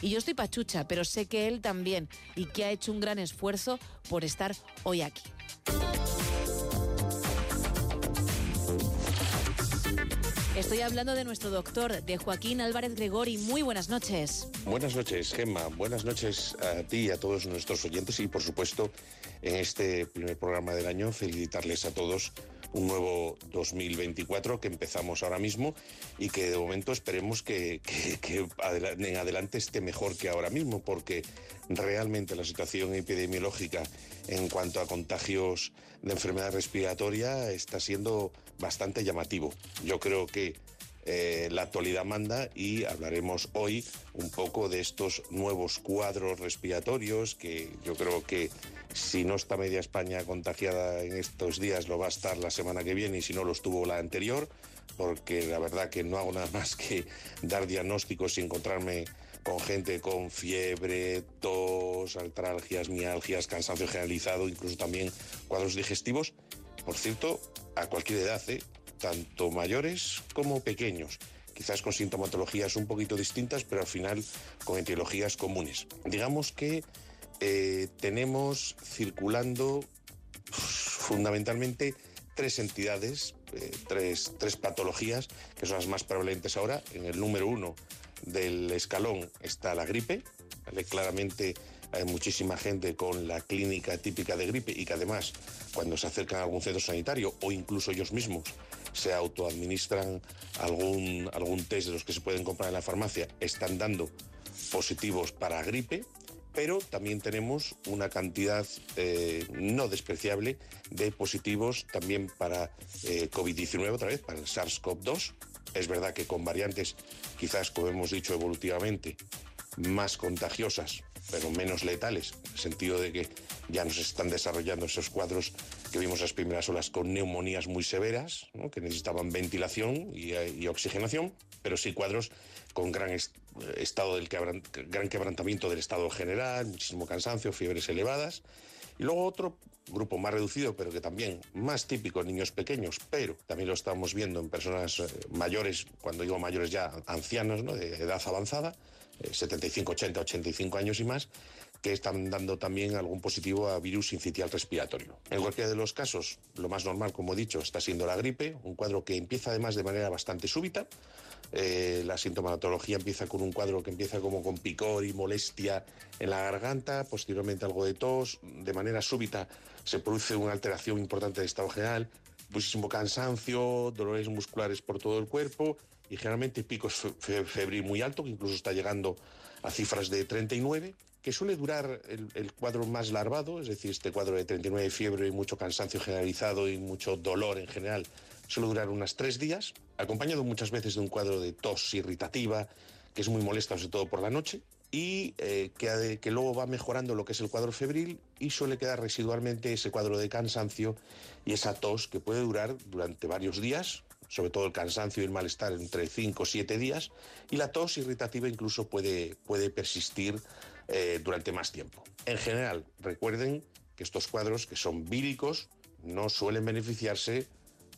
Y yo estoy pachucha, pero sé que él también y que ha hecho un gran esfuerzo por estar hoy aquí. Estoy hablando de nuestro doctor, de Joaquín Álvarez Gregori. Muy buenas noches. Buenas noches, Gemma. Buenas noches a ti y a todos nuestros oyentes y, por supuesto, en este primer programa del año, felicitarles a todos un nuevo 2024 que empezamos ahora mismo y que de momento esperemos que, en adelante esté mejor que ahora mismo, porque realmente la situación epidemiológica en cuanto a contagios de enfermedad respiratoria está siendo bastante llamativo. Yo creo que eh, la actualidad manda y hablaremos hoy un poco de estos nuevos cuadros respiratorios que yo creo que si no está media España contagiada en estos días lo va a estar la semana que viene y si no lo estuvo la anterior porque la verdad que no hago nada más que dar diagnósticos y encontrarme con gente con fiebre, tos, altralgias, mialgias, cansancio generalizado, incluso también cuadros digestivos. Por cierto, a cualquier edad, ¿eh? Tanto mayores como pequeños quizás con sintomatologías un poquito distintas, pero al final con etiologías comunes. Digamos que eh, tenemos circulando fundamentalmente tres entidades, eh, tres, tres, patologías, que son las más prevalentes ahora. En el número uno del escalón está la gripe. Claramente hay muchísima gente con la clínica típica de gripe y que además cuando se acercan a algún centro sanitario o incluso ellos mismos se autoadministran algún, algún test de los que se pueden comprar en la farmacia, están dando positivos para gripe, pero también tenemos una cantidad eh, no despreciable de positivos también para eh, COVID-19, otra vez, para el SARS-CoV-2. Es verdad que con variantes, quizás, como hemos dicho evolutivamente, más contagiosas, pero menos letales, en el sentido de que ya nos están desarrollando esos cuadros que vimos las primeras olas con neumonías muy severas, que necesitaban ventilación y, oxigenación, pero sí cuadros con gran estado del gran quebrantamiento del estado general, muchísimo cansancio, fiebres elevadas. Y luego otro grupo más reducido, pero que también más típico en niños pequeños, pero también lo estamos viendo en personas eh, mayores, cuando digo mayores ya ancianos, ¿no? de edad avanzada, 75, 80, 85 años y más, que están dando también algún positivo a virus incitial respiratorio. En cualquiera de los casos, lo más normal, como he dicho, está siendo la gripe, un cuadro que empieza además de manera bastante súbita. Eh, la sintomatología empieza con un cuadro que empieza como con picor y molestia en la garganta, posteriormente algo de tos, de manera súbita se produce una alteración importante de estado general, muchísimo cansancio, dolores musculares por todo el cuerpo y generalmente picos febril muy alto, que incluso está llegando a cifras de 39, que suele durar el, cuadro más larvado, es decir, este cuadro de 39 de fiebre y mucho cansancio generalizado y mucho dolor en general, suele durar unas tres días, acompañado muchas veces de un cuadro de tos irritativa, que es muy molesta, sobre todo por la noche, y eh, que, que, luego va mejorando lo que es el cuadro febril y suele quedar residualmente ese cuadro de cansancio y esa tos que puede durar durante varios días, sobre todo el cansancio y el malestar entre 5 o 7 días, y la tos irritativa incluso puede, puede persistir eh, durante más tiempo. En general, recuerden que estos cuadros que son víricos no suelen beneficiarse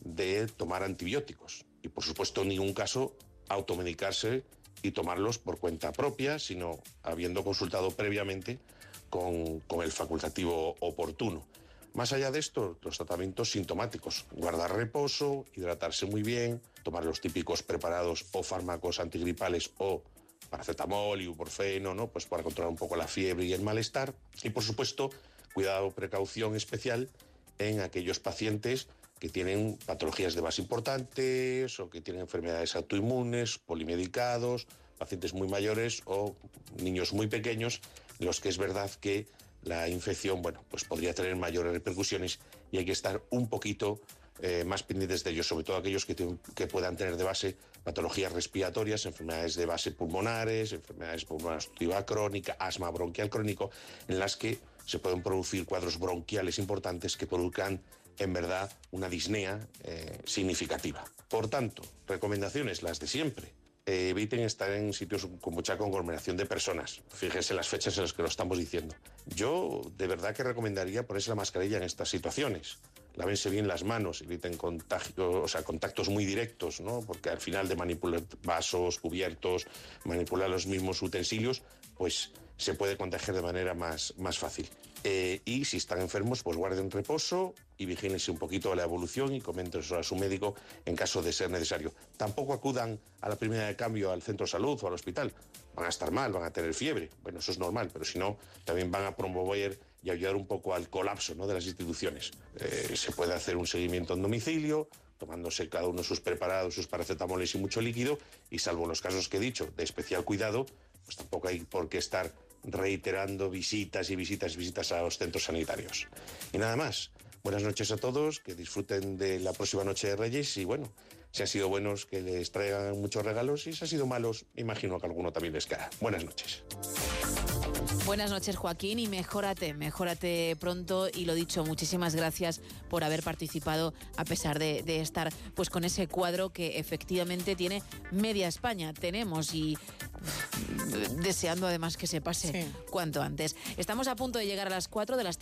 de tomar antibióticos y por supuesto en ningún caso automedicarse y tomarlos por cuenta propia, sino habiendo consultado previamente con, el facultativo oportuno. Más allá de esto, los tratamientos sintomáticos, guardar reposo, hidratarse muy bien, tomar los típicos preparados o fármacos antigripales o paracetamol, ibuprofeno, ¿no? Pues para controlar un poco la fiebre y el malestar. Y por supuesto, cuidado, precaución especial en aquellos pacientes que tienen patologías de base importantes o que tienen enfermedades autoinmunes, polimedicados, pacientes muy mayores o niños muy pequeños, los que es verdad que la infección, bueno, pues podría tener mayores repercusiones y hay que estar un poquito eh, más pendientes de ellos, sobre todo aquellos que, puedan tener de base patologías respiratorias, enfermedades de base pulmonares, enfermedades pulmonares crónica, asma bronquial crónico, en las que se pueden producir cuadros bronquiales importantes que produzcan en verdad una disnea eh, significativa. Por tanto, recomendaciones las de siempre. Eh, eviten estar en sitios con mucha conglomeración de personas. Fíjense las fechas en las que lo estamos diciendo. Yo de verdad que recomendaría ponerse la mascarilla en estas situaciones. lávense bien las manos, eviten contagio, o sea, contactos muy directos, ¿no? Porque al final de manipular vasos, cubiertos, manipular los mismos utensilios, pues se puede contagiar de manera más, más fácil. Eh, y si están enfermos, pues guarden reposo y vigílense un poquito la evolución y coméntenselo a su médico en caso de ser necesario. Tampoco acudan a la primera de cambio al centro de salud o al hospital. Van a estar mal, van a tener fiebre. Bueno, eso es normal, pero si no, también van a promover y ayudar un poco al colapso ¿no? de las instituciones. Eh, se puede hacer un seguimiento en domicilio, tomándose cada uno sus preparados, sus paracetamoles y mucho líquido, y salvo los casos que he dicho de especial cuidado, pues tampoco hay por qué estar reiterando visitas y visitas y visitas a los centros sanitarios. Y nada más. Buenas noches a todos, que disfruten de la próxima noche de Reyes y bueno, si han sido buenos que les traigan muchos regalos y si han sido malos, imagino que alguno también les caerá. Buenas noches. Buenas noches, Joaquín, y mejórate, mejórate pronto. Y lo dicho, muchísimas gracias por haber participado, a pesar de, de, estar pues con ese cuadro que efectivamente tiene media España. Tenemos y deseando además que se pase sí. cuanto antes. Estamos a punto de llegar a las 4 de las 3.